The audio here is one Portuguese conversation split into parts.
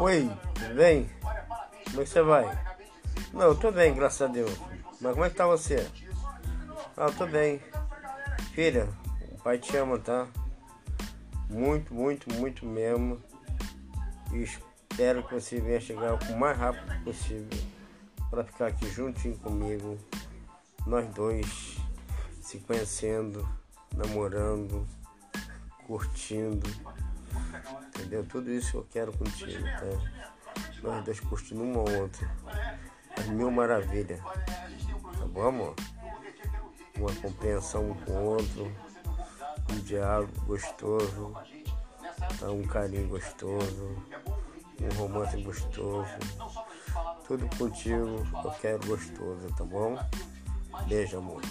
Oi, tudo bem? Como é que você vai? Não, eu tô bem, graças a Deus. Mas como é que tá você? Ah, eu tô bem. Filha, o pai te ama, tá? Muito, muito, muito mesmo. E espero que você venha chegar o mais rápido possível para ficar aqui juntinho comigo. Nós dois se conhecendo, namorando, curtindo. Entendeu? Tudo isso eu quero contigo, tá? Nós dois curtindo uma outra. As mil maravilhas. Tá bom, amor? Uma compreensão um com o outro. Um diálogo gostoso. Tá? Um carinho gostoso. Um romance gostoso. Tudo contigo eu quero gostoso, tá bom? Beijo, amor.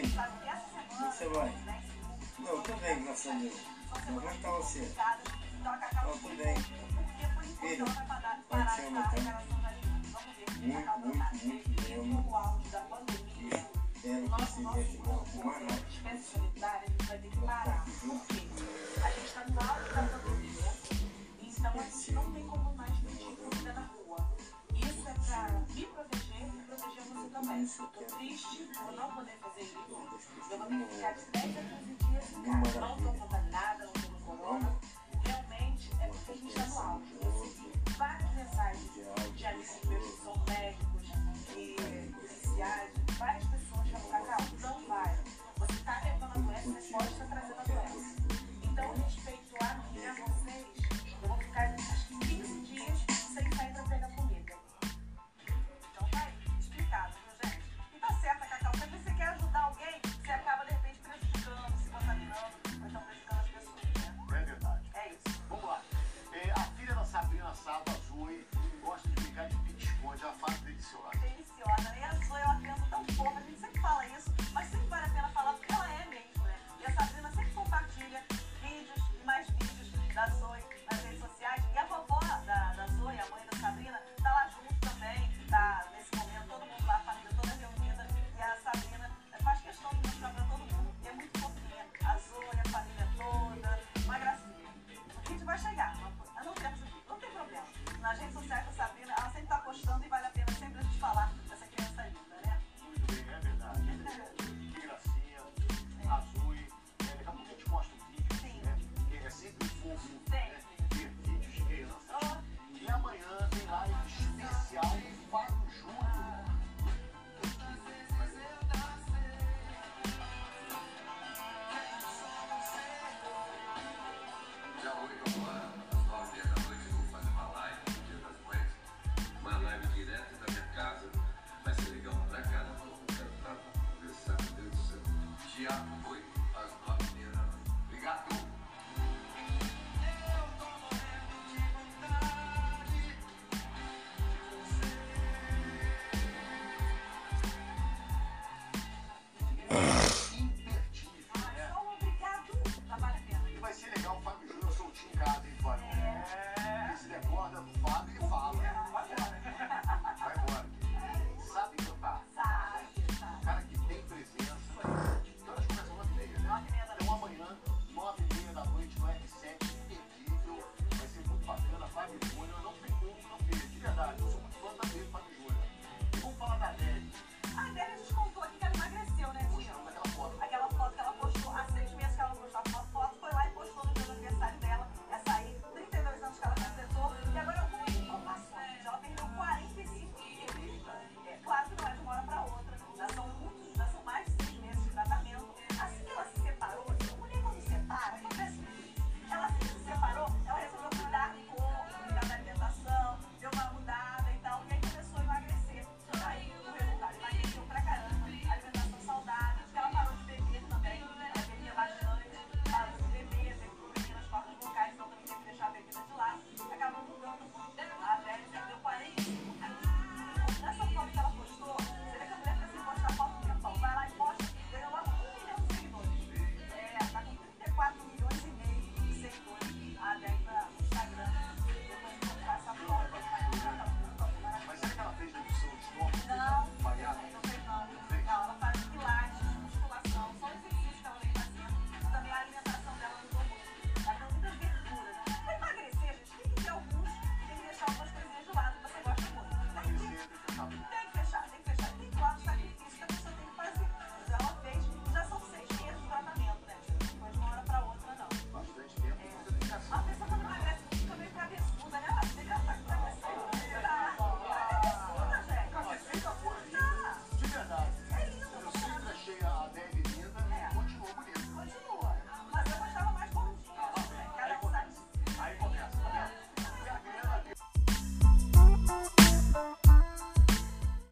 Bem? Como você vai? Não, eu tô bem, graças a Deus. Como é que tá você? Eu tô bem. Filho, pai te ama, tá? Muito, muito, muito mesmo. Espero que você venha chegar com mais rápido. Pra ficar aqui junto. A gente tá no alto da pandemia, então a gente não tem como mais pedir comida na rua. Isso é pra me proteger e proteger você também. Tô triste por não poder Não я вы.